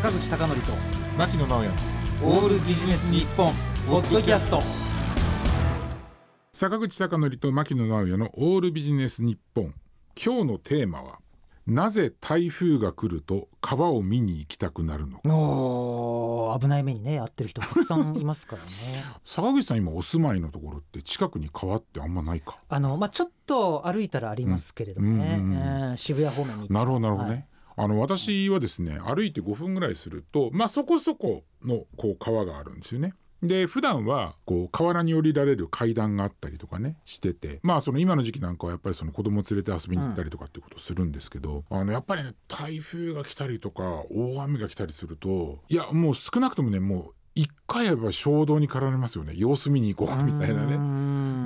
口貴教と牧野直哉オールビジネス日本ポッドキャスト。坂口孝則と牧野直哉のオールビジネス日本。今日のテーマはなぜ台風が来ると川を見に行きたくなるのか。危ない目にね遭ってる人たくさんいますからね。坂口さん今お住まいのところって近くに川ってあんまないか。あのまあちょっと歩いたらありますけれどもね、うんうんうん。えー渋谷方面になるほどなるほどね、はいあの私はですね歩いて5分ぐらいするとまあそこそこのこう川があるんですよね。で普段はこう河原に降りられる階段があったりとかねしててまあその今の時期なんかはやっぱりその子供連れて遊びに行ったりとかっていうことをするんですけど、あのやっぱりね台風が来たりとか大雨が来たりするといやもう少なくともねもう一回やっぱ衝動に駆られますよね様子見に行こうみたいなね。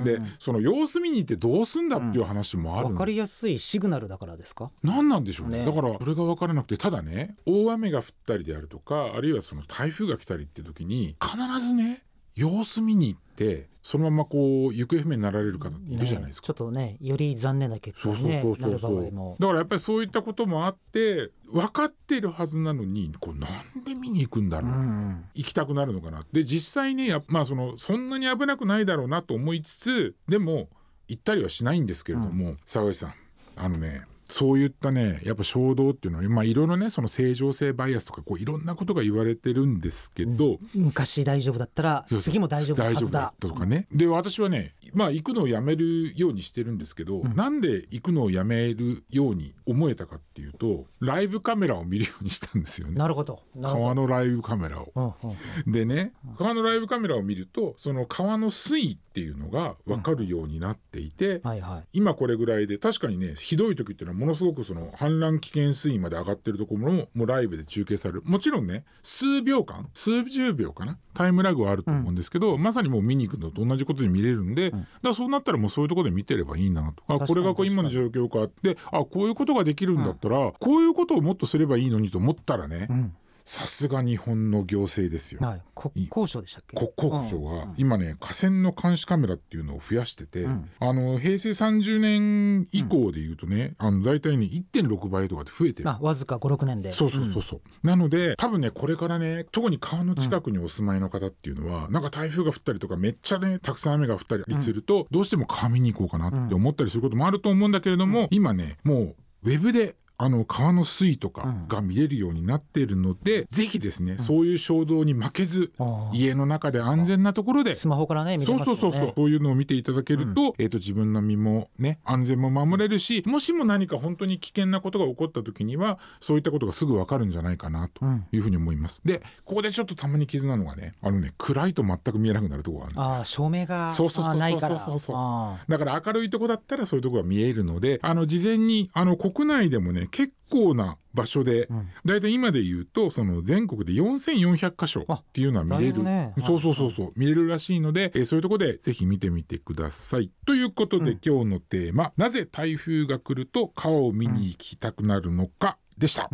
んでその様子見に行ってどうすんだっていう話もあるんわかりやすいシグナルだからですか？何なんでしょうね。ね。だからそれが分からなくてただね大雨が降ったりであるとかあるいはその台風が来たりって時に必ずね様子見に行ってそのままこう行方不明になられる方いるじゃないですか。ねちょっとねより残念な結果に、ねなる場合も。だからやっぱりそういったこともあって分かっているはずなのにこうなんで見に行くんだろう、うん。行きたくなるのかな。で実際ねやまあそのそんなに危なくないだろうなと思いつつでも行ったりはしないんですけれども、沢井さんあのねそういったねやっぱ衝動っていうのはまあいろいろねその正常性バイアスとかこういろんなことが言われてるんですけど、昔大丈夫だったら次も大丈夫だ。大丈夫だったとかね、で私はねまあ行くのをやめるようにしてるんですけど、ん。なんで行くのをやめるように思えたかっていうとライブカメラを見るようにしたんですよね。なるほど。川のライブカメラを。うんでね川のライブカメラを見るとその川の水位っていうのが分かるようになっていて、はいはい。今これぐらいで確かにねひどい時っていうのはものすごくその氾濫危険水位まで上がってるところももうライブで中継される。もちろんね数秒間数十秒かなタイムラグはあると思うんですけど、まさにもう見に行くのと同じことで見れるんで、だからそうなったらもうそういうところで見てればいいなとあこれがこう今の状況かってあこういうことができるんだったら、こういうことをもっとすればいいのにと思ったらねうんさすが日本の行政ですよ。はい。国交省でしたっけ？国交省が今ね河川の監視カメラっていうのを増やしてて、ん。あの平成30年以降でいうとね、あの大体ね1.6倍とかで増えてる。あわずか56年で。そうそうそうそう、なので多分ねこれからね特に川の近くにお住まいの方っていうのは、なんか台風が降ったりとかめっちゃねたくさん雨が降ったりすると、どうしても川見に行こうかなって思ったりすることもあると思うんだけれども、今ねもうウェブであの川の水位とかが見れるようになっているので、ぜひですね、そういう衝動に負けず、家の中で安全なところでスマホからね見れそうますもんねそうそうそう、そういうのを見ていただけると、えっ、と自分の身もね安全も守れるしもしも何か本当に危険なことが起こった時にはそういったことがすぐわかるんじゃないかなとうん。いうふうに思います。でここでちょっとたまに傷なのがねあのね暗いと全く見えなくなるところがあるんですよ。ああ照明がそうそうそうそうそうそうだから明るいとこだったらそういうとこが見えるのであの事前にあの国内でもね結構な場所で、ん。だいたい今で言うとその全国で4400箇所っていうのは見れる、ぶね。そうそうそうそう見れるらしいので、えーそういうとこでぜひ見てみてください。ということで、今日のテーマ「なぜ台風が来ると川を見に行きたくなるのか」でした。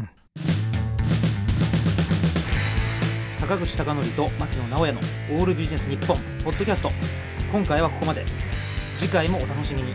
坂口孝則と牧野直哉の「オールビジネス日本ポッドキャスト。今回はここまで。次回もお楽しみに